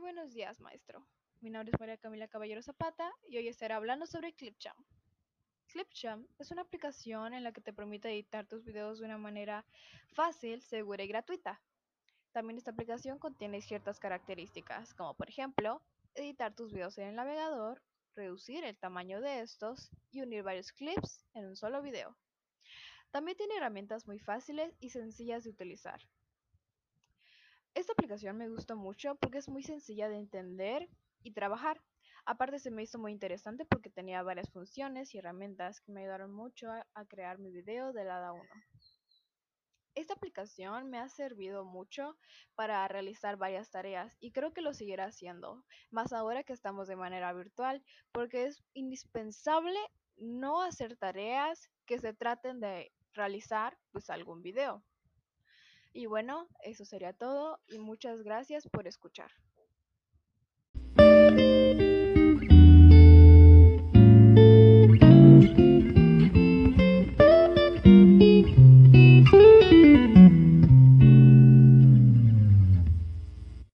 buenos días, maestro. Mi nombre es María Camila Caballero Zapata y hoy estaré hablando sobre Clipchamp. Clipchamp es una aplicación en la que te permite editar tus videos de una manera fácil, segura y gratuita. También esta aplicación contiene ciertas características, como por ejemplo, editar tus videos en el navegador, reducir el tamaño de estos y unir varios clips en un solo video. También tiene herramientas muy fáciles y sencillas de utilizar. Aplicación me gustó mucho porque es muy sencilla de entender y trabajar. Aparte se me hizo muy interesante porque tenía varias funciones y herramientas que me ayudaron mucho a, crear mi video de la 1. Esta aplicación me ha servido mucho para realizar varias tareas y creo que lo seguirá haciendo, más ahora que estamos de manera virtual, porque es indispensable no hacer tareas que se traten de realizar pues algún video. Y bueno, eso sería todo y muchas gracias por escuchar.